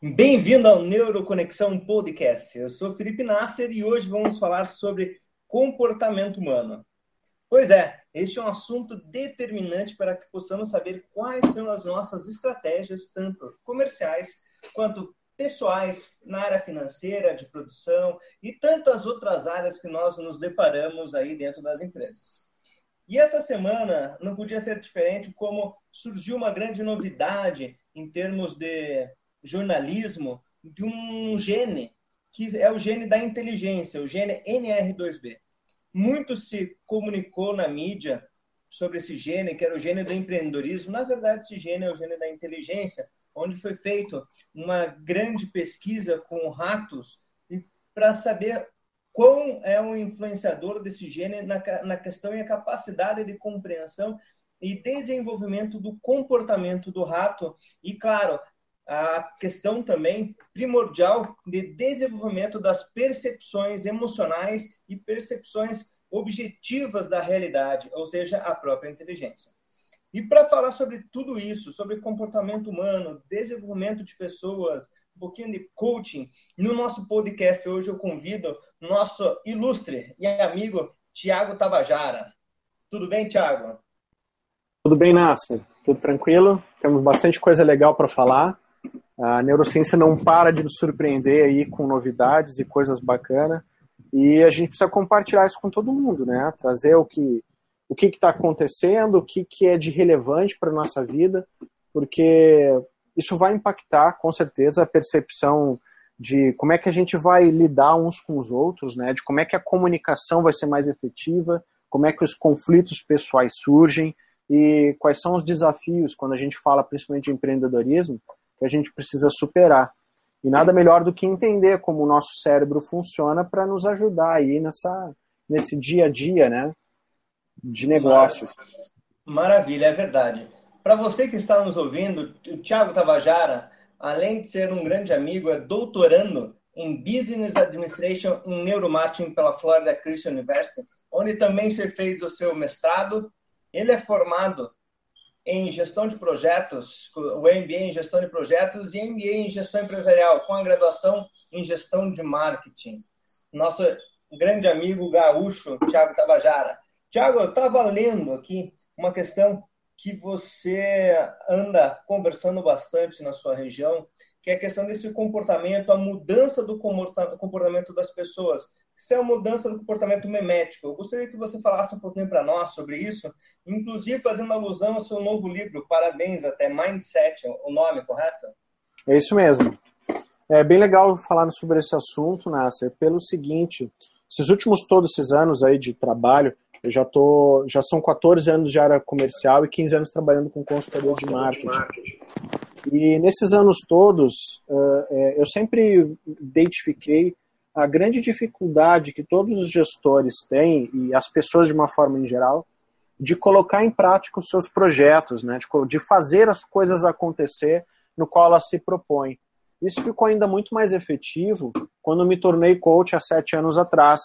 Bem-vindo ao Neuroconexão Podcast. Eu sou Felipe Nasser e hoje vamos falar sobre comportamento humano. Pois é, este é um assunto determinante para que possamos saber quais são as nossas estratégias, tanto comerciais quanto pessoais, na área financeira, de produção e tantas outras áreas que nós nos deparamos aí dentro das empresas. E essa semana não podia ser diferente, como surgiu uma grande novidade em termos de jornalismo de um gene que é o gene da inteligência, o gene NR2B. Muito se comunicou na mídia sobre esse gene, que era o gene do empreendedorismo. Na verdade, esse gene é o gene da inteligência, onde foi feita uma grande pesquisa com ratos para saber quão é o influenciador desse gene na, na questão e a capacidade de compreensão e desenvolvimento do comportamento do rato e, claro, a questão também primordial de desenvolvimento das percepções emocionais e percepções objetivas da realidade, ou seja, a própria inteligência. E para falar sobre tudo isso, sobre comportamento humano, desenvolvimento de pessoas, um pouquinho de coaching, no nosso podcast hoje eu convido nosso ilustre e amigo Tiago Tabajara. Tudo bem, Tiago? Tudo bem, Nácio? Tudo tranquilo? Temos bastante coisa legal para falar. A neurociência não para de nos surpreender aí com novidades e coisas bacanas. E a gente precisa compartilhar isso com todo mundo, né? Trazer o que o que está acontecendo, o que, que é de relevante para nossa vida, porque isso vai impactar, com certeza, a percepção de como é que a gente vai lidar uns com os outros, né? De como é que a comunicação vai ser mais efetiva, como é que os conflitos pessoais surgem e quais são os desafios quando a gente fala principalmente de empreendedorismo, que a gente precisa superar. E nada melhor do que entender como o nosso cérebro funciona para nos ajudar aí nessa, nesse dia a dia, né? De negócios. Maravilha, é verdade. Para você que está nos ouvindo, o Thiago Tabajara, além de ser um grande amigo, é doutorando em Business Administration em Neuromarketing pela Florida Christian University, onde também você fez o seu mestrado. Ele é formado em gestão de projetos, o MBA em gestão de projetos e MBA em gestão empresarial, com a graduação em gestão de marketing. Nosso grande amigo gaúcho, Tiago Tabajara. Tiago, eu estava lendo aqui uma questão que você anda conversando bastante na sua região, que é a questão desse comportamento, a mudança do comportamento das pessoas isso é uma mudança do comportamento memético. Eu gostaria que você falasse um pouquinho para nós sobre isso, inclusive fazendo alusão ao seu novo livro, parabéns até, Mindset, o nome, correto? É isso mesmo. É bem legal falar sobre esse assunto, Nasser, pelo seguinte, esses últimos todos esses anos aí de trabalho, eu já tô, já são 14 anos de área comercial e 15 anos trabalhando com consultoria de marketing. E nesses anos todos, eu sempre identifiquei a grande dificuldade que todos os gestores têm, e as pessoas de uma forma em geral, de colocar em prática os seus projetos, né? de, fazer as coisas acontecer no qual ela se propõe. Isso ficou ainda muito mais efetivo quando me tornei coach há sete anos atrás,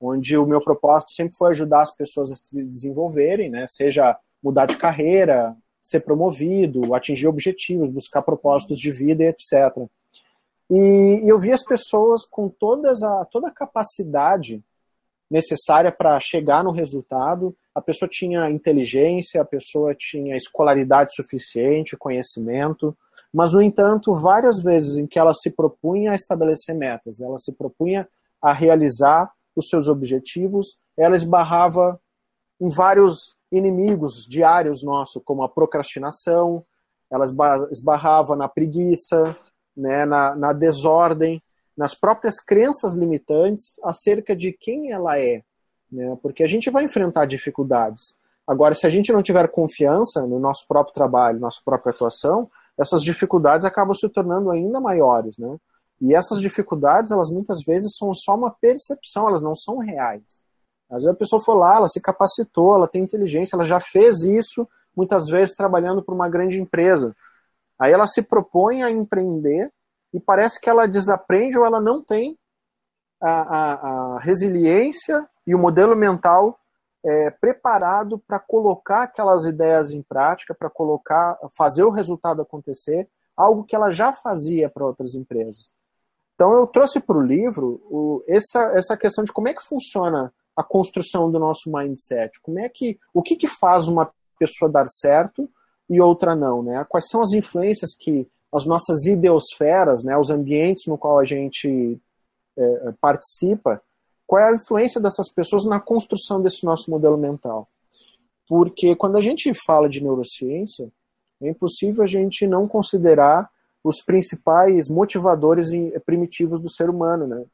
onde o meu propósito sempre foi ajudar as pessoas a se desenvolverem, né? seja mudar de carreira, ser promovido, atingir objetivos, buscar propósitos de vida, etc. E, eu vi as pessoas com todas a, toda a capacidade necessária para chegar no resultado. A pessoa tinha inteligência, a pessoa tinha escolaridade suficiente, conhecimento, mas, no entanto, várias vezes em que ela se propunha a estabelecer metas, ela se propunha a realizar os seus objetivos, ela esbarrava em vários inimigos diários nossos, como a procrastinação, ela esbarrava na preguiça, né, na, na desordem, nas próprias crenças limitantes acerca de quem ela é. Né, porque a gente vai enfrentar dificuldades. Agora, se a gente não tiver confiança no nosso próprio trabalho, nossa própria atuação, essas dificuldades acabam se tornando ainda maiores, né? E essas dificuldades, elas muitas vezes são só uma percepção, elas não são reais. Às vezes a pessoa foi lá, ela se capacitou, ela tem inteligência, ela já fez isso, muitas vezes trabalhando para uma grande empresa. Aí ela se propõe a empreender e parece que ela desaprende ou ela não tem a, a, a resiliência e o modelo mental é, preparado para colocar aquelas ideias em prática, para colocar, fazer o resultado acontecer, algo que ela já fazia para outras empresas. Então eu trouxe para o livro essa, essa questão de como é que funciona a construção do nosso mindset, como é que o que, que faz uma pessoa dar certo e outra não, né? Quais são as influências que as nossas ideosferas, né, os ambientes no qual a gente é, participa, qual é a influência dessas pessoas na construção desse nosso modelo mental? Porque quando a gente fala de neurociência, é impossível a gente não considerar os principais motivadores primitivos do ser humano, né?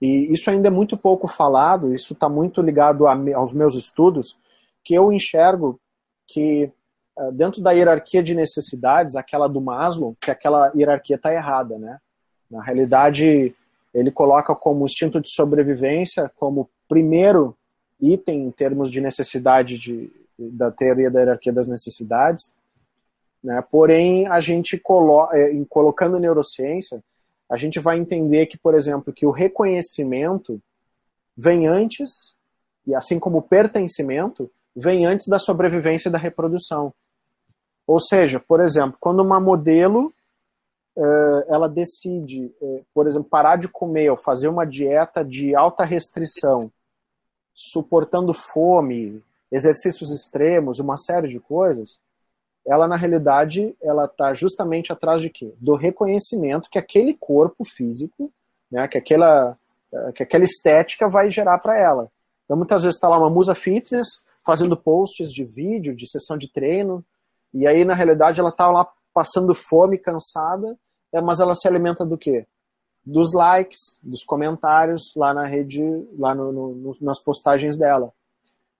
E isso ainda é muito pouco falado, isso está muito ligado a, aos meus estudos, que eu enxergo que dentro da hierarquia de necessidades, aquela do Maslow, que aquela hierarquia está errada, né? Na realidade, ele coloca como instinto de sobrevivência como primeiro item em termos de necessidade de, da teoria da hierarquia das necessidades, né? Porém, a gente colo eh, em colocando neurociência, a gente vai entender que, por exemplo, que o reconhecimento vem antes, e assim como o pertencimento, vem antes da sobrevivência e da reprodução. Ou seja, por exemplo, quando uma modelo uh, ela decide, uh, por exemplo, parar de comer ou fazer uma dieta de alta restrição, suportando fome, exercícios extremos, uma série de coisas, ela na realidade ela está justamente atrás de quê? Do reconhecimento que aquele corpo físico, né, que aquela eh, que aquela estética vai gerar para ela. Então muitas vezes está lá uma musa fitness fazendo posts de vídeo, de sessão de treino, e aí, na realidade, ela tá lá passando fome, cansada, é, mas ela se alimenta do quê? Dos likes, dos comentários lá na rede, lá no, no, nas postagens dela.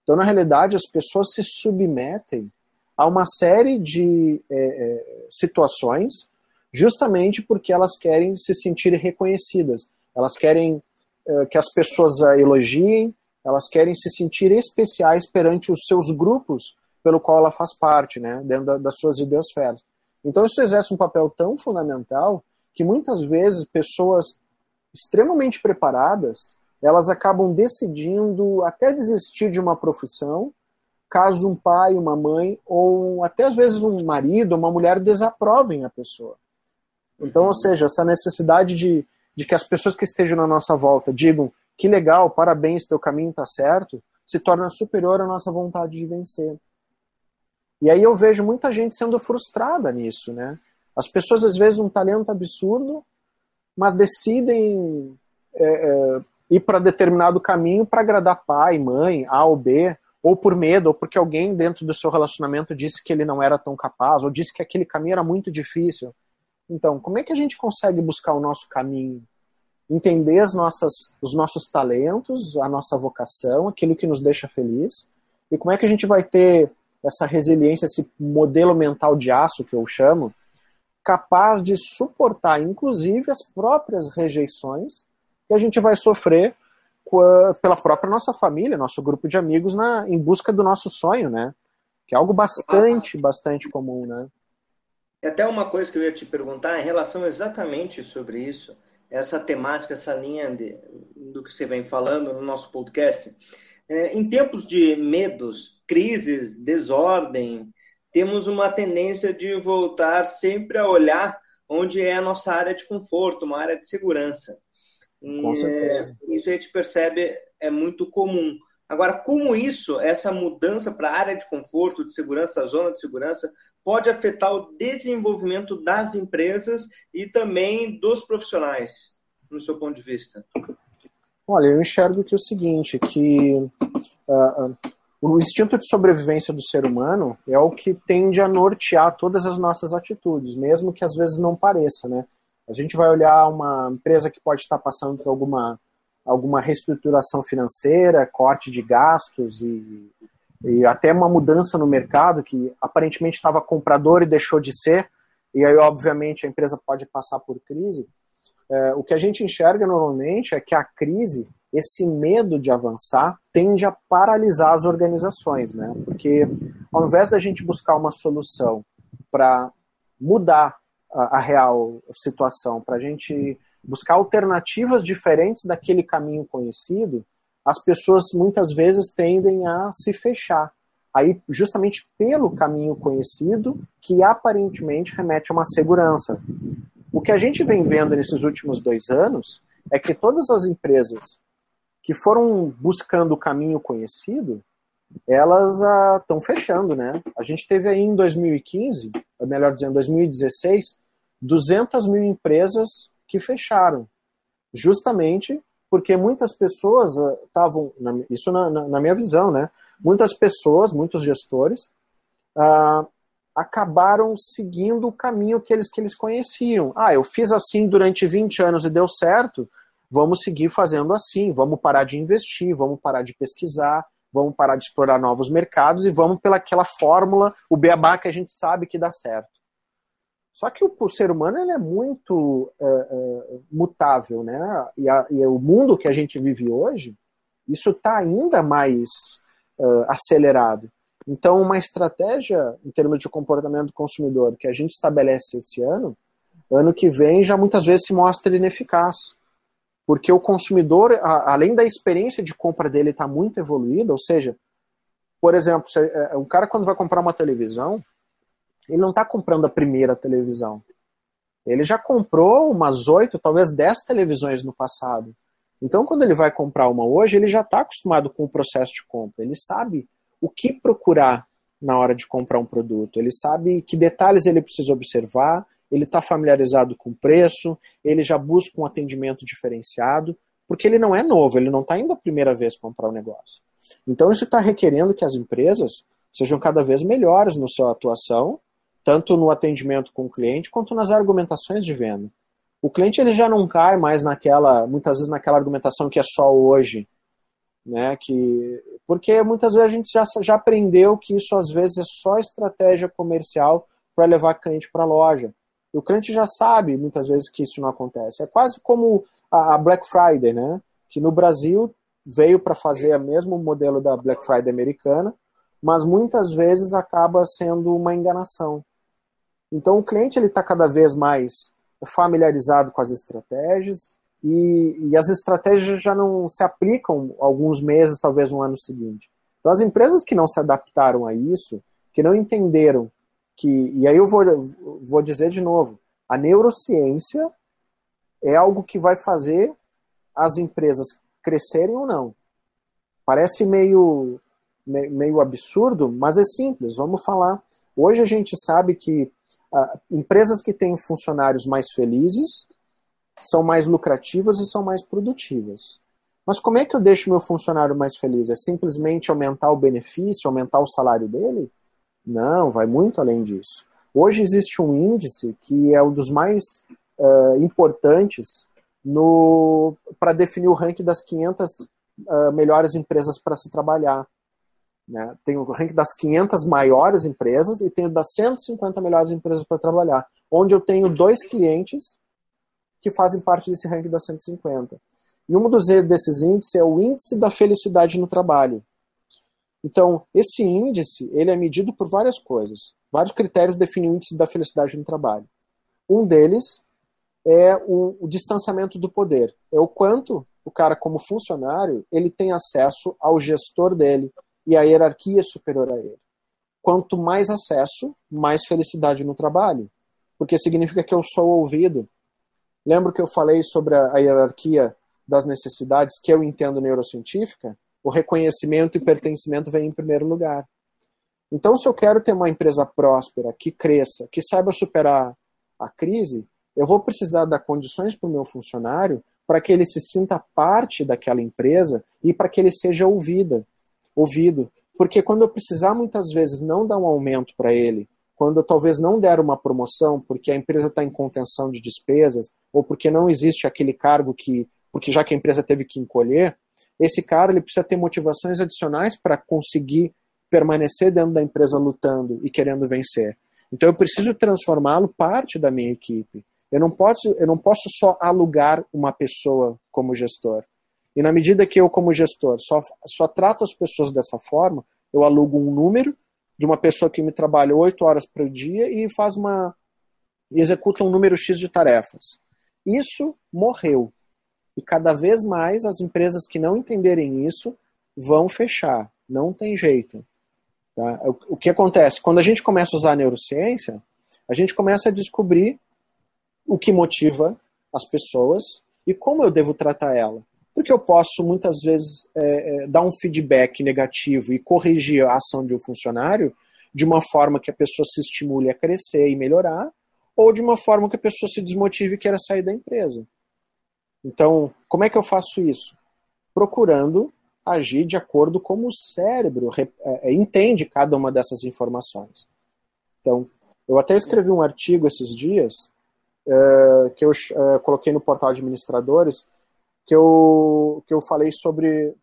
Então, na realidade, as pessoas se submetem a uma série de é, é, situações justamente porque elas querem se sentir reconhecidas. Elas querem é, que as pessoas a elogiem, elas querem se sentir especiais perante os seus grupos pelo qual ela faz parte, né, dentro da, das suas ideosferas. Então isso exerce um papel tão fundamental que muitas vezes pessoas extremamente preparadas, elas acabam decidindo até desistir de uma profissão, caso um pai, uma mãe ou até às vezes um marido, uma mulher desaprovem a pessoa. Então, ou seja, essa necessidade de, de que as pessoas que estejam na nossa volta digam que legal, parabéns, teu caminho está certo, se torna superior à nossa vontade de vencer. E aí eu vejo muita gente sendo frustrada nisso, né? As pessoas às vezes um talento absurdo, mas decidem é, é, ir para determinado caminho para agradar pai, mãe, A ou B, ou por medo, ou porque alguém dentro do seu relacionamento disse que ele não era tão capaz, ou disse que aquele caminho era muito difícil. Então, como é que a gente consegue buscar o nosso caminho? Entender as nossas, os nossos talentos, a nossa vocação, aquilo que nos deixa feliz, e como é que a gente vai ter essa resiliência, esse modelo mental de aço que eu chamo, capaz de suportar, inclusive, as próprias rejeições que a gente vai sofrer pela própria nossa família, nosso grupo de amigos, na, em busca do nosso sonho, né? Que é algo bastante, bastante comum, né? É até uma coisa que eu ia te perguntar em relação exatamente sobre isso, essa temática, essa linha de, do que você vem falando no nosso podcast. É, em tempos de medos, crises, desordem, temos uma tendência de voltar sempre a olhar onde é a nossa área de conforto, uma área de segurança. Com certeza. Isso a gente percebe é muito comum. Agora, como isso, essa mudança para a área de conforto, de segurança, a zona de segurança, pode afetar o desenvolvimento das empresas e também dos profissionais, no seu ponto de vista? Olha, eu enxergo que é o seguinte, que uh, o instinto de sobrevivência do ser humano é o que tende a nortear todas as nossas atitudes, mesmo que às vezes não pareça, né? A gente vai olhar uma empresa que pode estar passando por alguma, alguma reestruturação financeira, corte de gastos e, e até uma mudança no mercado que aparentemente estava comprador e deixou de ser, e aí obviamente a empresa pode passar por crise é, o que a gente enxerga normalmente é que a crise, esse medo de avançar, tende a paralisar as organizações, né? Porque ao invés da gente buscar uma solução para mudar a, a, real situação, para a gente buscar alternativas diferentes daquele caminho conhecido, as pessoas muitas vezes tendem a se fechar. aí justamente pelo caminho conhecido, que aparentemente remete a uma segurança. O que a gente vem vendo nesses últimos dois anos é que todas as empresas que foram buscando o caminho conhecido, elas estão ah, fechando, né? A gente teve aí em 2015, melhor dizendo, 2016, 200 mil empresas que fecharam, justamente porque muitas pessoas estavam, ah, isso na, na, na, minha visão, né? Muitas pessoas, muitos gestores, ah, acabaram seguindo o caminho que eles, que eles conheciam. Ah, eu fiz assim durante 20 anos e deu certo, vamos seguir fazendo assim, vamos parar de investir, vamos parar de pesquisar, vamos parar de explorar novos mercados e vamos pelaquela fórmula, o beabá que a gente sabe que dá certo. Só que o, o ser humano ele é muito é, é, mutável, né? E, a, e, o mundo que a gente vive hoje, isso está ainda mais é, acelerado. Então, uma estratégia em termos de comportamento do consumidor que a gente estabelece esse ano, ano que vem já muitas vezes se mostra ineficaz. Porque o consumidor, além da experiência de compra dele estar tá muito evoluída, ou seja, por exemplo, é, um cara quando vai comprar uma televisão, ele não está comprando a primeira televisão. Ele já comprou umas oito, talvez dez televisões no passado. Então, quando ele vai comprar uma hoje, ele já está acostumado com o processo de compra. Ele sabe o que procurar na hora de comprar um produto. Ele sabe que detalhes ele precisa observar, ele está familiarizado com o preço, ele já busca um atendimento diferenciado, porque ele não é novo, ele não está indo a primeira vez comprar o um negócio. Então, isso está requerendo que as empresas sejam cada vez melhores na sua atuação tanto no atendimento com o cliente quanto nas argumentações de venda. O cliente ele já não cai mais naquela, muitas vezes naquela argumentação que é só hoje, né? Que porque muitas vezes a gente já, já aprendeu que isso às vezes é só estratégia comercial para levar cliente para a loja. E o cliente já sabe muitas vezes que isso não acontece. É quase como a, Black Friday, né? Que no Brasil veio para fazer o mesmo modelo da Black Friday americana, mas muitas vezes acaba sendo uma enganação. Então o cliente ele está cada vez mais familiarizado com as estratégias e, e, as estratégias já não se aplicam alguns meses, talvez no ano seguinte. Então as empresas que não se adaptaram a isso, que não entenderam que, e aí eu vou, vou dizer de novo, a neurociência é algo que vai fazer as empresas crescerem ou não. Parece meio, meio absurdo, mas é simples. Vamos falar. Hoje a gente sabe que Uh, empresas que têm funcionários mais felizes são mais lucrativas e são mais produtivas. Mas como é que eu deixo meu funcionário mais feliz? É simplesmente aumentar o benefício, aumentar o salário dele? Não, vai muito além disso. Hoje existe um índice que é um dos mais uh, importantes para definir o ranking das 500 uh, ah, melhores empresas para se trabalhar. Né? Tem o ranking das 500 maiores empresas e tenho das 150 melhores empresas para trabalhar, onde eu tenho dois clientes que fazem parte desse ranking das 150. E um dos desses índices é o índice da felicidade no trabalho. Então, esse índice ele é medido por várias coisas. Vários critérios definem o índice da felicidade no trabalho. Um deles é o, o distanciamento do poder. É o quanto o cara, como funcionário, ele tem acesso ao gestor dele, e a hierarquia superior a ele. Quanto mais acesso, mais felicidade no trabalho, porque significa que eu sou ouvido. Lembro que eu falei sobre a, hierarquia das necessidades que eu entendo neurocientífica? O reconhecimento e pertencimento vem em primeiro lugar. Então, se eu quero ter uma empresa próspera, que cresça, que saiba superar a crise, eu vou precisar dar condições para o meu funcionário para que ele se sinta parte daquela empresa e para que ele seja ouvida ouvido. Porque quando eu precisar muitas vezes não dar um aumento para ele, quando talvez não der uma promoção porque a empresa está em contenção de despesas, ou porque não existe aquele cargo que, porque já que a empresa teve que encolher, esse cara ele precisa ter motivações adicionais para conseguir permanecer dentro da empresa lutando e querendo vencer. Então eu preciso transformá-lo parte da minha equipe. Eu não posso, eu não posso só alugar uma pessoa como gestor. E na medida que eu, como gestor, só, só trato as pessoas dessa forma, eu alugo um número de uma pessoa que me trabalha oito horas por dia e faz uma. executa um número X de tarefas. Isso morreu. E cada vez mais as empresas que não entenderem isso vão fechar. Não tem jeito. Tá? O, que acontece? Quando a gente começa a usar a neurociência, a gente começa a descobrir o que motiva as pessoas e como eu devo tratar ela. Porque eu posso, muitas vezes, é, é, dar um feedback negativo e corrigir a ação de um funcionário de uma forma que a pessoa se estimule a crescer e melhorar, ou de uma forma que a pessoa se desmotive e queira sair da empresa. Então, como é que eu faço isso? Procurando agir de acordo como o cérebro é, é, entende cada uma dessas informações. Então, eu até escrevi um artigo esses dias uh, que eu uh, coloquei no portal de administradores que eu, que eu falei sobre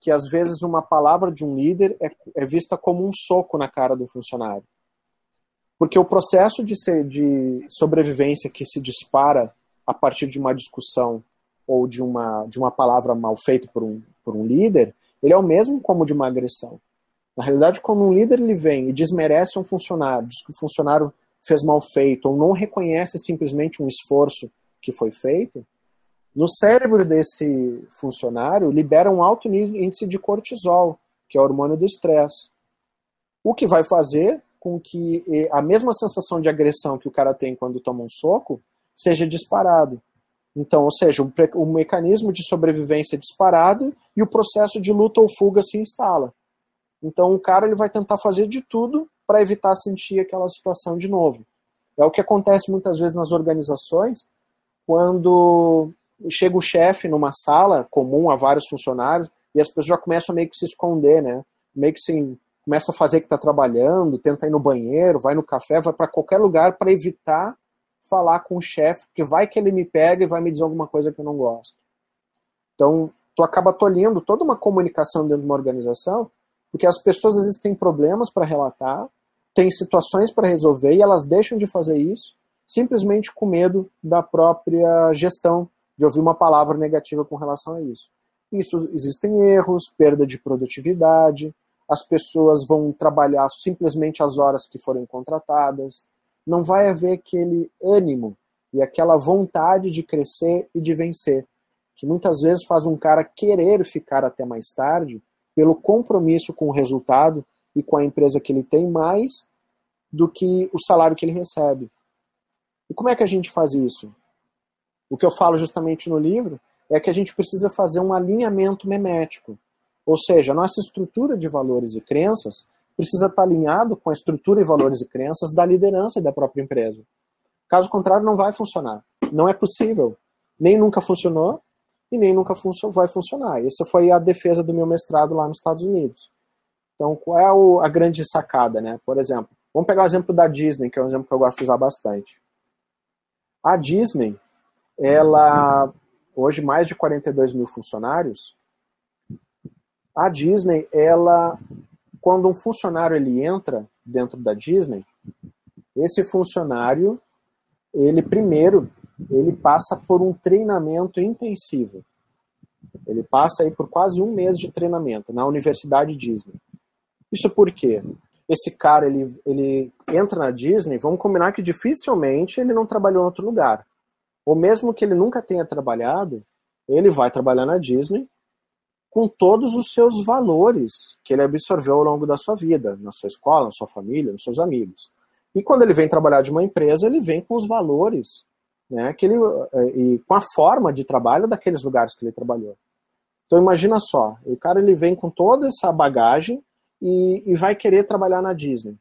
que às vezes uma palavra de um líder é, é vista como um soco na cara do funcionário. Porque o processo de, ser, de sobrevivência que se dispara a partir de uma discussão ou de uma, de uma palavra mal feita por um, por um líder, ele é o mesmo como de uma agressão. Na realidade, quando um líder ele vem e desmerece um funcionário, diz que o funcionário fez mal feito, ou não reconhece simplesmente um esforço que foi feito, no cérebro desse funcionário libera um alto índice de cortisol, que é o hormônio do estresse. O que vai fazer com que a mesma sensação de agressão que o cara tem quando toma um soco seja disparado. Então, ou seja, o, um mecanismo de sobrevivência é disparado e o processo de luta ou fuga se instala. Então, o cara ele vai tentar fazer de tudo para evitar sentir aquela situação de novo. É o que acontece muitas vezes nas organizações, quando chega o chefe numa sala comum a vários funcionários e as pessoas já começam meio que se esconder, né? Meio que assim, começa a fazer que está trabalhando, tenta ir no banheiro, vai no café, vai para qualquer lugar para evitar falar com o chefe, porque vai que ele me pega e vai me dizer alguma coisa que eu não gosto. Então, tu acaba tolhendo toda uma comunicação dentro de uma organização, porque as pessoas às vezes têm problemas para relatar, têm situações para resolver e elas deixam de fazer isso simplesmente com medo da própria gestão de ouvir uma palavra negativa com relação a isso. Isso existem erros, perda de produtividade, as pessoas vão trabalhar simplesmente as horas que forem contratadas, não vai haver aquele ânimo e aquela vontade de crescer e de vencer, que muitas vezes faz um cara querer ficar até mais tarde pelo compromisso com o resultado e com a empresa que ele tem mais do que o salário que ele recebe. E como é que a gente faz isso? O que eu falo justamente no livro é que a gente precisa fazer um alinhamento memético. Ou seja, a nossa estrutura de valores e crenças precisa estar alinhado com a estrutura e valores e crenças da liderança e da própria empresa. Caso contrário, não vai funcionar. Não é possível. Nem nunca funcionou e nem nunca vai funcionar. Essa foi a defesa do meu mestrado lá nos Estados Unidos. Então, qual é a grande sacada, né? Por exemplo, vamos pegar o exemplo da Disney, que é um exemplo que eu gosto de usar bastante. A Disney, ela hoje mais de 42 mil funcionários. A Disney, ela quando um funcionário ele entra dentro da Disney, esse funcionário, ele primeiro, ele passa por um treinamento intensivo. Ele passa aí por quase um mês de treinamento na Universidade Disney. Isso porque esse cara ele, ele entra na Disney, vamos combinar que dificilmente ele não trabalhou em outro lugar. Ou mesmo que ele nunca tenha trabalhado, ele vai trabalhar na Disney com todos os seus valores que ele absorveu ao longo da sua vida, na sua escola, na sua família, nos seus amigos. E quando ele vem trabalhar de uma empresa, ele vem com os valores, né, que ele, eh, e com a forma de trabalho daqueles lugares que ele trabalhou. Então imagina só, o cara ele vem com toda essa bagagem e, e vai querer trabalhar na Disney.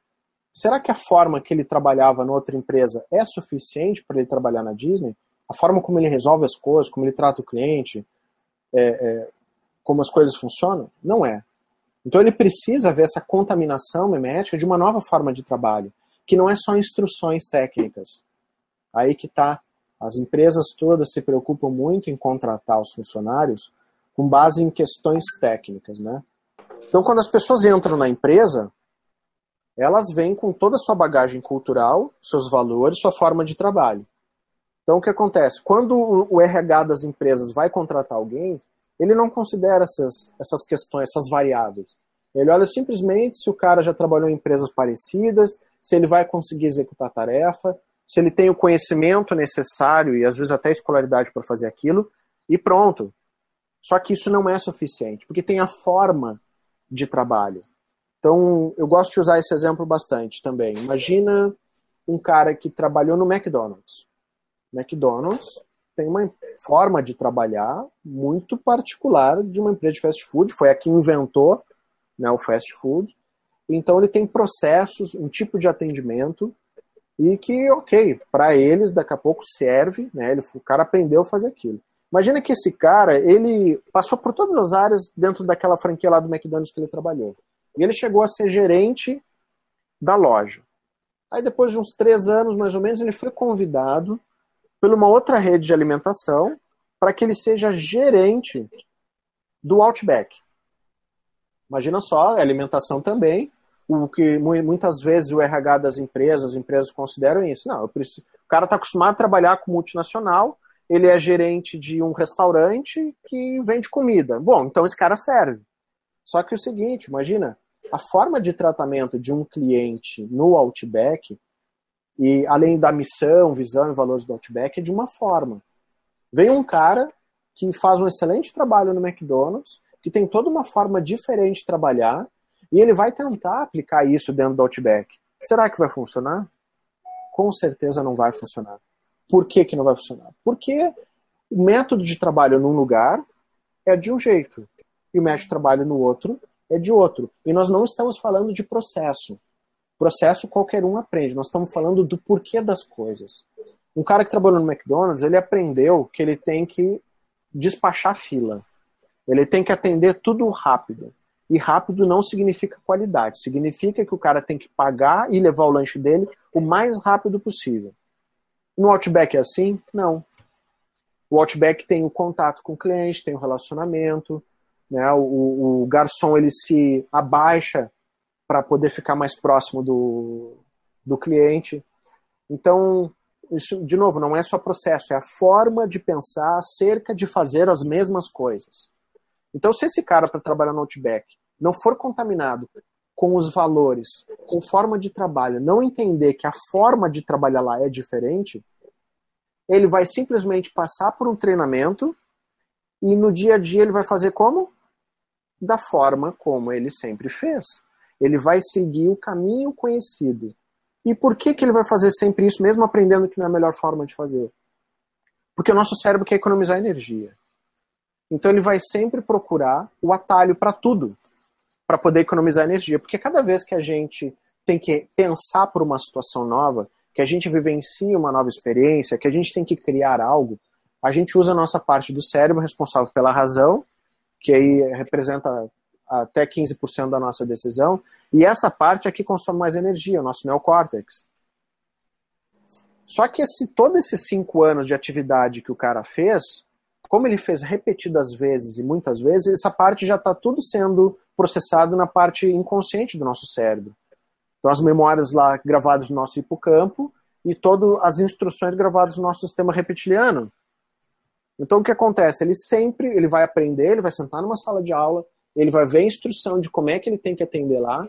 Será que a forma que ele trabalhava na outra empresa é suficiente para ele trabalhar na Disney? A forma como ele resolve as coisas, como ele trata o cliente, é, é, como as coisas funcionam? Não é. Então ele precisa ver essa contaminação memética de uma nova forma de trabalho, que não é só instruções técnicas. Aí que está. As empresas todas se preocupam muito em contratar os funcionários com base em questões técnicas, né? Então, quando as pessoas entram na empresa, elas vêm com toda a sua bagagem cultural, seus valores, sua forma de trabalho. Então, o que acontece? Quando o RH das empresas vai contratar alguém, ele não considera essas, essas questões, essas variáveis. Ele olha simplesmente se o cara já trabalhou em empresas parecidas, se ele vai conseguir executar a tarefa, se ele tem o conhecimento necessário e às vezes até escolaridade para fazer aquilo, e pronto. Só que isso não é suficiente, porque tem a forma de trabalho. Então, eu gosto de usar esse exemplo bastante também. Imagina um cara que trabalhou no McDonald's. McDonald's tem uma forma de trabalhar muito particular de uma empresa de fast food, foi a que inventou né, o fast food. Então ele tem processos, um tipo de atendimento e que, ok, para eles daqui a pouco serve, né? Ele, o cara aprendeu a fazer aquilo. Imagina que esse cara, ele passou por todas as áreas dentro daquela franquia lá do McDonald's que ele trabalhou. E ele chegou a ser gerente da loja. Aí depois de uns três anos, mais ou menos, ele foi convidado por uma outra rede de alimentação para que ele seja gerente do Outback. Imagina só, alimentação também, o que muitas vezes o RH das empresas, as empresas consideram isso. Não, preciso, o cara está acostumado a trabalhar com multinacional, ele é gerente de um restaurante que vende comida. Bom, então esse cara serve. Só que é o seguinte, imagina, a forma de tratamento de um cliente no Outback, e além da missão, visão e valores do Outback, é de uma forma. Vem um cara que faz um excelente trabalho no McDonald's, que tem toda uma forma diferente de trabalhar, e ele vai tentar aplicar isso dentro do Outback. Será que vai funcionar? Com certeza não vai funcionar. Por que, que não vai funcionar? Porque o método de trabalho num lugar é de um jeito e o método de trabalho no outro é de outro. E nós não estamos falando de processo. Processo qualquer um aprende. Nós estamos falando do porquê das coisas. Um cara que trabalhou no McDonald's, ele aprendeu que ele tem que despachar fila. Ele tem que atender tudo rápido. E rápido não significa qualidade, significa que o cara tem que pagar e levar o lanche dele o mais rápido possível. No Outback é assim? Não. O Outback tem o contato com o cliente, tem o relacionamento, né? o, o garçom ele se abaixa para poder ficar mais próximo do, do cliente. Então, isso, de novo, não é só processo, é a forma de pensar acerca de fazer as mesmas coisas. Então, se esse cara para trabalhar no Outback não for contaminado com os valores, com forma de trabalho, não entender que a forma de trabalhar lá é diferente, ele vai simplesmente passar por um treinamento e no dia a dia ele vai fazer como? Da forma como ele sempre fez. Ele vai seguir o caminho conhecido. E por que, que ele vai fazer sempre isso, mesmo aprendendo que não é a melhor forma de fazer? Porque o nosso cérebro quer economizar energia. Então ele vai sempre procurar o atalho para tudo, para poder economizar energia. Porque cada vez que a gente tem que pensar por uma situação nova, que a gente vivencia uma nova experiência, que a gente tem que criar algo, a gente usa a nossa parte do cérebro responsável pela razão, que aí representa até 15% da nossa decisão, e essa parte é que consome mais energia, o nosso neocórtex. Só que esse, todos esses cinco anos de atividade que o cara fez, como ele fez repetidas vezes e muitas vezes, essa parte já está tudo sendo processado na parte inconsciente do nosso cérebro. Então, as memórias lá gravadas no nosso hipocampo e todas as instruções gravadas no nosso sistema reptiliano. Então, o que acontece? Ele sempre ele vai aprender, ele vai sentar numa sala de aula, ele vai ver a instrução de como é que ele tem que atender lá,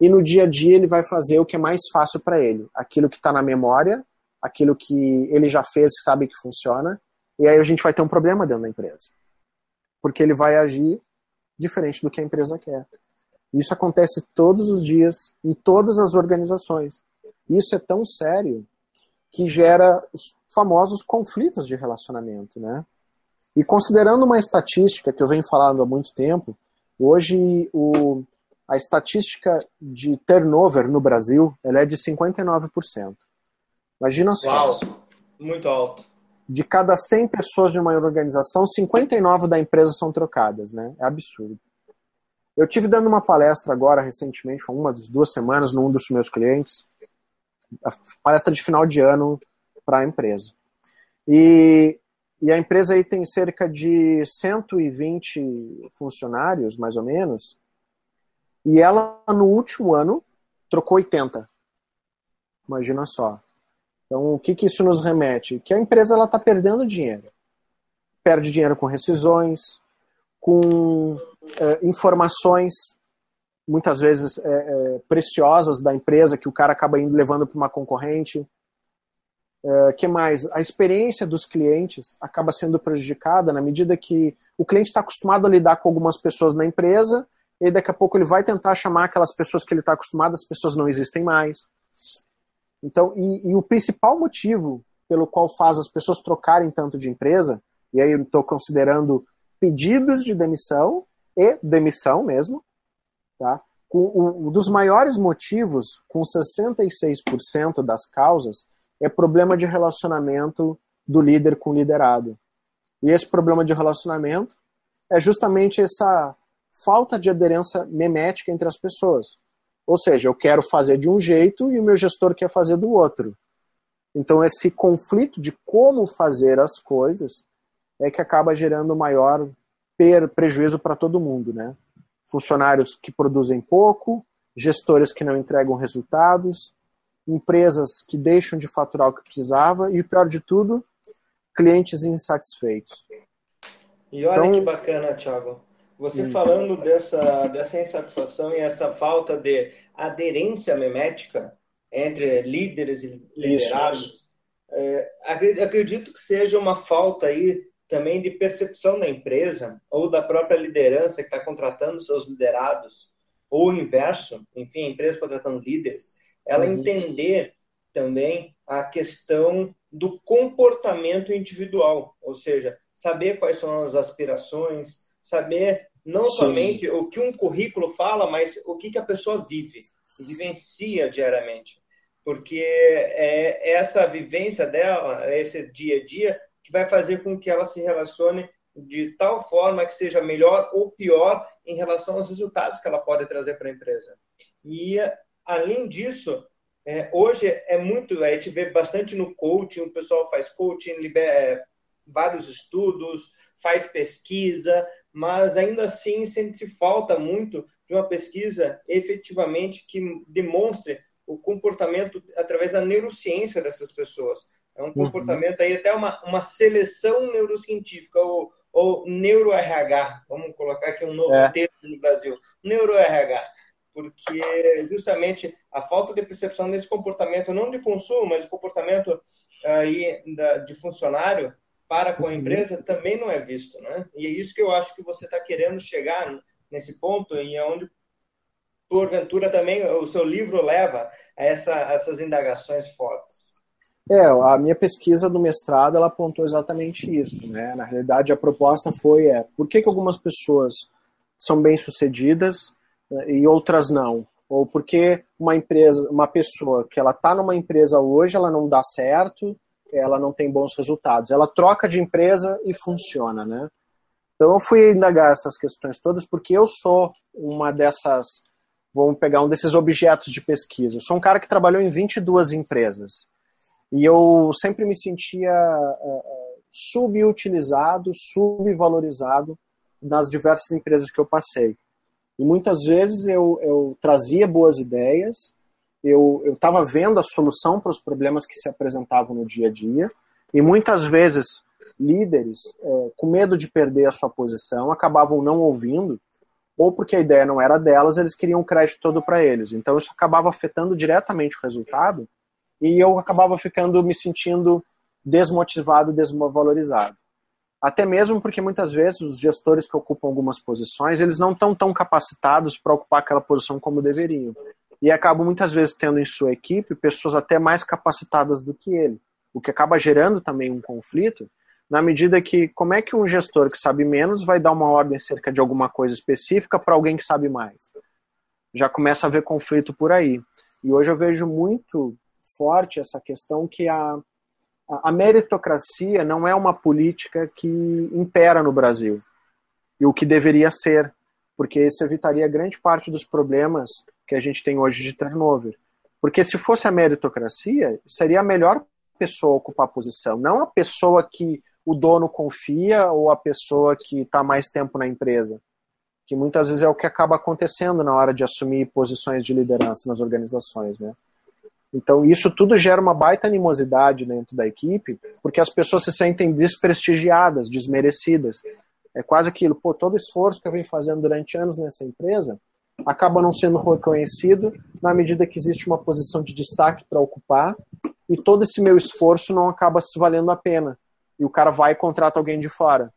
e no dia a dia ele vai fazer o que é mais fácil para ele. Aquilo que está na memória, aquilo que ele já fez, sabe que funciona, e aí a gente vai ter um problema dentro da empresa. Porque ele vai agir diferente do que a empresa quer. Isso acontece todos os dias, em todas as organizações. Isso é tão sério que gera os famosos conflitos de relacionamento, né? E considerando uma estatística que eu venho falando há muito tempo, hoje o, a estatística de turnover no Brasil ela é de 59%. Imagina só. Uau, muito alto de cada 100 pessoas de uma organização, 59 da empresa são trocadas, né? É absurdo. Eu tive dando uma palestra agora recentemente, foi uma das duas semanas, num dos meus clientes, a palestra de final de ano para a empresa. E, e a empresa aí tem cerca de 120 funcionários, mais ou menos, e ela no último ano trocou 80. Imagina só. Então, o que, que isso nos remete? Que a empresa está perdendo dinheiro. Perde dinheiro com rescisões, com é, informações, muitas vezes é, é, preciosas da empresa, que o cara acaba indo levando para uma concorrente. É, que mais? A experiência dos clientes acaba sendo prejudicada na medida que o cliente está acostumado a lidar com algumas pessoas na empresa, e daqui a pouco ele vai tentar chamar aquelas pessoas que ele está acostumado, as pessoas não existem mais. Então, e, e, o principal motivo pelo qual faz as pessoas trocarem tanto de empresa, e aí eu estou considerando pedidos de demissão e demissão mesmo, tá? Um dos maiores motivos, com 66% das causas, é problema de relacionamento do líder com o liderado. E esse problema de relacionamento é justamente essa falta de aderência memética entre as pessoas. Ou seja, eu quero fazer de um jeito e o meu gestor quer fazer do outro. Então, esse conflito de como fazer as coisas é que acaba gerando maior prejuízo para todo mundo, né? Funcionários que produzem pouco, gestores que não entregam resultados, empresas que deixam de faturar o que precisava e, pior de tudo, clientes insatisfeitos. E olha então, que bacana, Thiago. Você hum. falando dessa, dessa insatisfação e essa falta de aderência memética entre líderes e liderados, é, acredito que seja uma falta aí também de percepção da empresa ou da própria liderança que está contratando seus liderados, ou o inverso, enfim, a empresa contratando líderes, ela uhum. entender também a questão do comportamento individual, ou seja, saber quais são as aspirações, saber não Sim. somente o que um currículo fala, mas o que, que a pessoa vive, vivencia diariamente. Porque é essa vivência dela, esse dia a dia, que vai fazer com que ela se relacione de tal forma que seja melhor ou pior em relação aos resultados que ela pode trazer para a empresa. E, além disso, é, hoje é muito, a gente vê bastante no coaching, o pessoal faz coaching, libera, é, vários estudos, faz pesquisa, mas ainda assim sente falta muito de uma pesquisa efetivamente que demonstre o comportamento através da neurociência dessas pessoas. É um uhum. comportamento aí até uma, uma seleção neurocientífica ou, ou neuro-RH, vamos colocar aqui um novo é. termo no Brasil, neuro-RH, porque justamente a falta de percepção desse comportamento, não de consumo, mas de comportamento aí de funcionário, para com a uhum. empresa também não é visto, né? E é isso que eu acho que você está querendo chegar nesse ponto e é onde porventura também o seu livro leva a essa, essas indagações fortes. É, a minha pesquisa do mestrado ela apontou exatamente isso, né? Na realidade a proposta foi é por que, que algumas pessoas são bem sucedidas e outras não? Ou por que uma empresa, uma pessoa que ela está numa empresa hoje ela não dá certo ela não tem bons resultados. Ela troca de empresa e funciona, né? Então eu fui indagar essas questões todas porque eu sou uma dessas, vamos pegar um desses objetos de pesquisa. Eu sou um cara que trabalhou em 22 empresas e eu sempre me sentia uh, subutilizado, subvalorizado nas diversas empresas que eu passei. E muitas vezes eu, eu trazia boas ideias, eu estava vendo a solução para os problemas que se apresentavam no dia a dia, e muitas vezes líderes, é, com medo de perder a sua posição, acabavam não ouvindo, ou porque a ideia não era delas, eles queriam o crédito todo para eles. Então isso acabava afetando diretamente o resultado, e eu acabava ficando me sentindo desmotivado, desvalorizado. Até mesmo porque muitas vezes os gestores que ocupam algumas posições, eles não estão tão capacitados para ocupar aquela posição como deveriam e acaba muitas vezes tendo em sua equipe pessoas até mais capacitadas do que ele, o que acaba gerando também um conflito, na medida que como é que um gestor que sabe menos vai dar uma ordem acerca de alguma coisa específica para alguém que sabe mais? Já começa a haver conflito por aí. E hoje eu vejo muito forte essa questão que a, a meritocracia não é uma política que impera no Brasil. E o que deveria ser, porque isso evitaria grande parte dos problemas que a gente tem hoje de turnover. Porque se fosse a meritocracia, seria a melhor pessoa ocupar a posição, não a pessoa que o dono confia ou a pessoa que está mais tempo na empresa. Que muitas vezes é o que acaba acontecendo na hora de assumir posições de liderança nas organizações, né? Então, isso tudo gera uma baita animosidade dentro da equipe, porque as pessoas se sentem desprestigiadas, desmerecidas. É quase aquilo, pô, todo esforço que eu venho fazendo durante anos nessa empresa, acaba não sendo reconhecido na medida que existe uma posição de destaque para ocupar e todo esse meu esforço não acaba se valendo a pena. E o cara vai e contrata alguém de fora.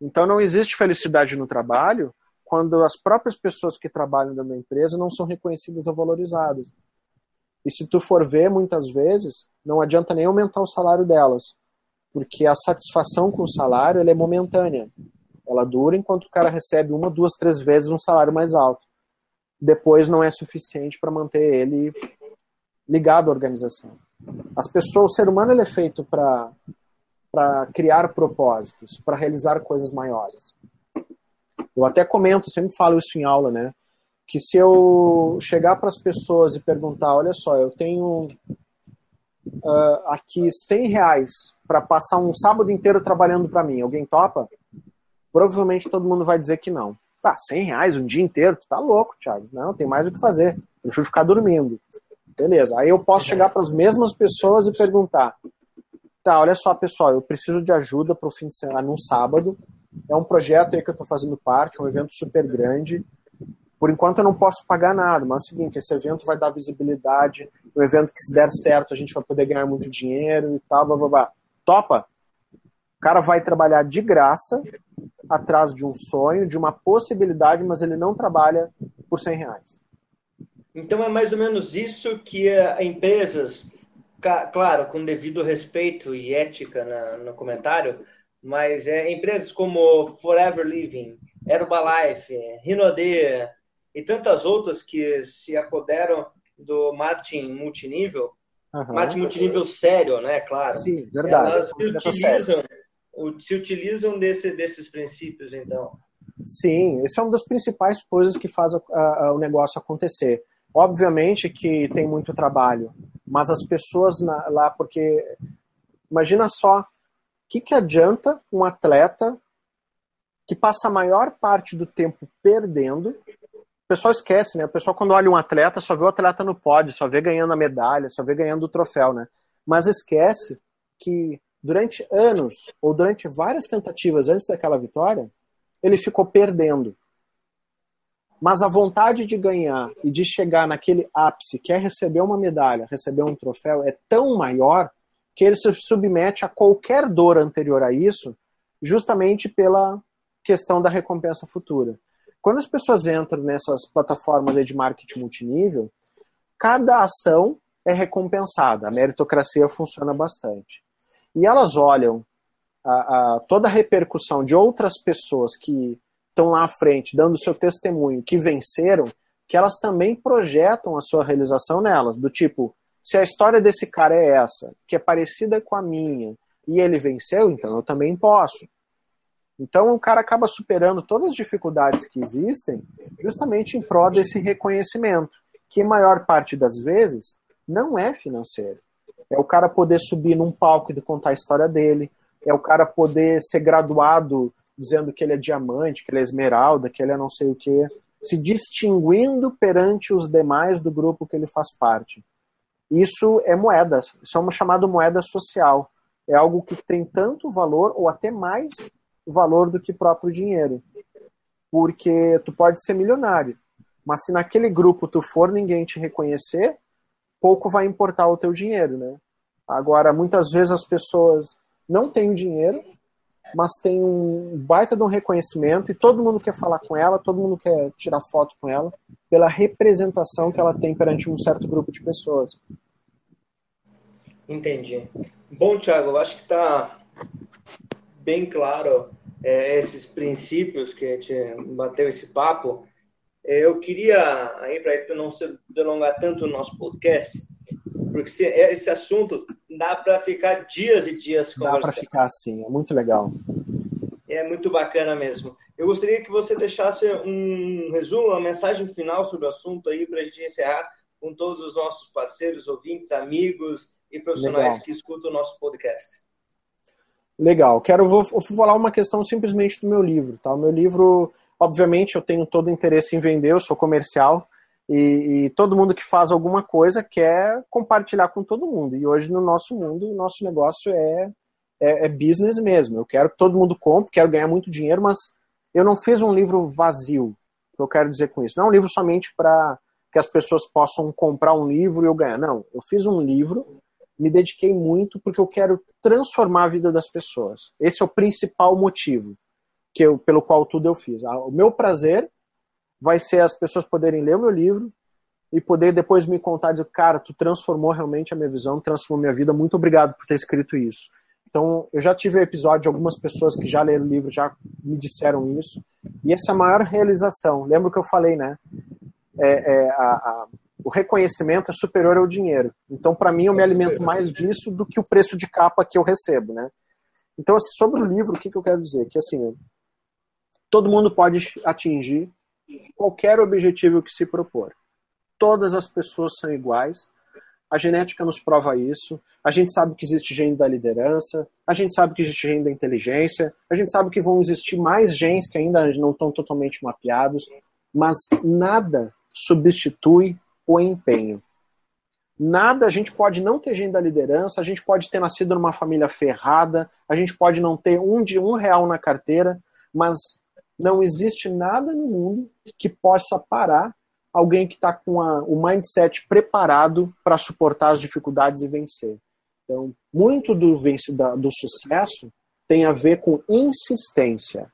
Então não existe felicidade no trabalho quando as próprias pessoas que trabalham dentro da empresa não são reconhecidas ou valorizadas. E se tu for ver, muitas vezes, não adianta nem aumentar o salário delas, porque a satisfação com o salário é momentânea. Ela dura enquanto o cara recebe uma, duas, três vezes um salário mais alto. Depois não é suficiente para manter ele ligado à organização. As pessoas, o ser humano é feito para para criar propósitos, para realizar coisas maiores. Eu até comento, sempre falo isso em aula, né? Que se eu chegar para as pessoas e perguntar, olha só, eu tenho uh, aqui 100 reais para passar um sábado inteiro trabalhando para mim, alguém topa? Provavelmente todo mundo vai dizer que não. Tá, 100 reais um dia inteiro? Tu tá louco, Thiago. Não, tem mais o que fazer. Eu prefiro ficar dormindo. Beleza. Aí eu posso chegar para as mesmas pessoas e perguntar: tá, olha só, pessoal, eu preciso de ajuda para o fim de semana, num sábado. É um projeto aí que eu estou fazendo parte, um evento super grande. Por enquanto eu não posso pagar nada, mas é o seguinte, esse evento vai dar visibilidade, um evento que se der certo a gente vai poder ganhar muito dinheiro e tal, blá blá blá. Topa? O cara vai trabalhar de graça atrás de um sonho, de uma possibilidade, mas ele não trabalha por 100 reais. Então é mais ou menos isso que uh, empresas, claro, com devido respeito e ética no comentário, mas é empresas como Forever Living, Herbalife, Rinode e tantas outras que se apoderam do marketing multinível, uhum. marketing multinível sério, né? Claro. Sim, verdade. Elas se utilizam, se utilizam desse, desses princípios, então. Sim, esse é uma das principais coisas que faz a, a, o negócio acontecer. Obviamente que tem muito trabalho, mas as pessoas na, lá, porque imagina só, o que, que adianta um atleta que passa a maior parte do tempo perdendo? O pessoal esquece, né? O pessoal, quando olha um atleta, só vê o atleta no pódio, só vê ganhando a medalha, só vê ganhando o troféu, né? Mas esquece que durante anos, ou durante várias tentativas antes daquela vitória, ele ficou perdendo. Mas a vontade de ganhar e de chegar naquele ápice, que é receber uma medalha, receber um troféu, é tão maior que ele se submete a qualquer dor anterior a isso, justamente pela questão da recompensa futura. Quando as pessoas entram nessas plataformas de marketing multinível, cada ação é recompensada. A meritocracia funciona bastante. E elas olham a, a, toda a repercussão de outras pessoas que estão lá à frente, dando seu testemunho, que venceram, que elas também projetam a sua realização nelas, do tipo, se a história desse cara é essa, que é parecida com a minha, e ele venceu, então eu também posso. Então o cara acaba superando todas as dificuldades que existem, justamente em prol desse reconhecimento, que maior parte das vezes não é financeiro. É o cara poder subir num palco e contar a história dele, é o cara poder ser graduado dizendo que ele é diamante, que ele é esmeralda, que ele é não sei o quê, se distinguindo perante os demais do grupo que ele faz parte. Isso é moeda, isso é uma chamada moeda social. É algo que tem tanto valor ou até mais valor do que próprio dinheiro. Porque tu pode ser milionário, mas se naquele grupo tu for ninguém te reconhecer, pouco vai importar o teu dinheiro, né? Agora, muitas vezes as pessoas não têm dinheiro, mas tem um baita de um reconhecimento e todo mundo quer falar com ela, todo mundo quer tirar foto com ela, pela representação que ela tem perante um certo grupo de pessoas. Entendi. Bom, Thiago, eu acho que está bem claro é, esses princípios que a gente bateu esse papo. É, eu queria, aí para não se delongar tanto no nosso podcast, porque se, esse assunto dá para ficar dias e dias conversando. Dá para ficar assim, é muito legal. É muito bacana mesmo. Eu gostaria que você deixasse um resumo, uma mensagem final sobre o assunto aí para a gente encerrar com todos os nossos parceiros, ouvintes, amigos e profissionais legal. que escutam o nosso podcast. Legal. Quero vou, vou falar uma questão simplesmente do meu livro, tá? O meu livro, obviamente, eu tenho todo interesse em vender, eu sou comercial, e, e, todo mundo que faz alguma coisa quer compartilhar com todo mundo. E hoje, no nosso mundo, o nosso negócio é, é, é business mesmo. Eu quero que todo mundo compre, quero ganhar muito dinheiro, mas eu não fiz um livro vazio. O que eu quero dizer com isso? Não é um livro somente para que as pessoas possam comprar um livro e eu ganhar. Não, eu fiz um livro, me dediquei muito porque eu quero transformar a vida das pessoas. Esse é o principal motivo que eu, pelo qual tudo eu fiz. O meu prazer vai ser as pessoas poderem ler o meu livro e poder depois me contar de cara, tu transformou realmente a minha visão, transformou minha vida. Muito obrigado por ter escrito isso. Então, eu já tive episódio de algumas pessoas que já leram o livro, já me disseram isso. E essa maior realização. Lembra que eu falei, né? É, é a, a, o reconhecimento é superior ao dinheiro. Então, para mim, eu me alimento mais disso do que o preço de capa que eu recebo, né? Então, assim, sobre o livro, o que, que eu quero dizer? Que, assim, todo mundo pode atingir qualquer objetivo que se propor. Todas as pessoas são iguais. A genética nos prova isso. A gente sabe que existe gene da liderança. A gente sabe que existe gene da inteligência. A gente sabe que vão existir mais genes que ainda não estão totalmente mapeados. Mas nada substitui o empenho. Nada, a gente pode não ter gene da liderança, a gente pode ter nascido numa família ferrada, a gente pode não ter um de um real na carteira, mas não existe nada no mundo que possa parar alguém que está com a, o mindset preparado para suportar as dificuldades e vencer. Então, muito do, do sucesso tem a ver com insistência.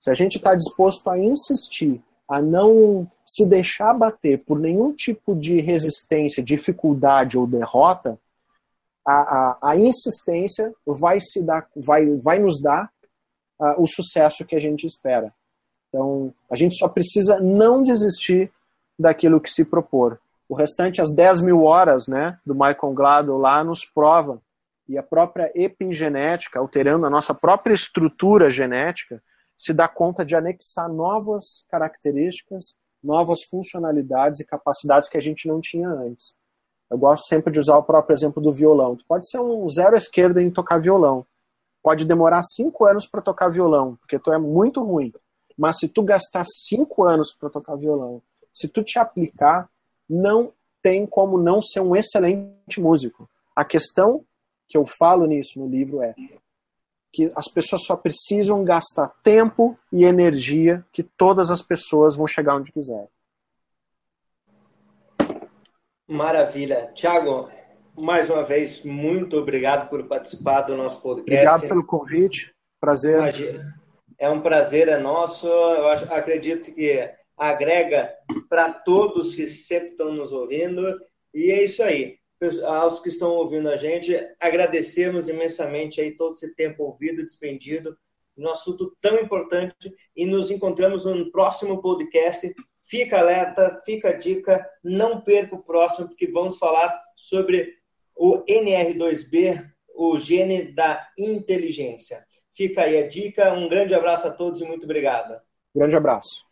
Se a gente está disposto a insistir, a não se deixar bater por nenhum tipo de resistência, dificuldade ou derrota, a, a, a insistência vai, se dar, vai, vai nos dar uh, o sucesso que a gente espera. Então, a gente só precisa não desistir daquilo que se propor. O restante, as 10 mil horas né, do Michael Gladwell lá, nos prova. E a própria epigenética, alterando a nossa própria estrutura genética, se dá conta de anexar novas características, novas funcionalidades e capacidades que a gente não tinha antes. Eu gosto sempre de usar o próprio exemplo do violão. Tu pode ser um zero esquerda em tocar violão. Pode demorar cinco anos para tocar violão, porque tu é muito ruim. Mas se tu gastar cinco anos para tocar violão, se tu te aplicar, não tem como não ser um excelente músico. A questão que eu falo nisso no livro é que as pessoas só precisam gastar tempo e energia que todas as pessoas vão chegar onde quiserem. Maravilha. Tiago, mais uma vez, muito obrigado por participar do nosso podcast. Obrigado pelo convite. Prazer. Imagina. É um prazer, é nosso. Eu acredito que agrega para todos que sempre estão nos ouvindo. E é isso aí. Aos que estão ouvindo a gente, agradecemos imensamente aí todo esse tempo ouvido, despendido, num assunto tão importante. E nos encontramos no próximo podcast. Fica alerta, fica a dica, não perca o próximo, porque vamos falar sobre o NR2B, o gene da inteligência. Fica aí a dica. Um grande abraço a todos e muito obrigado. Grande abraço.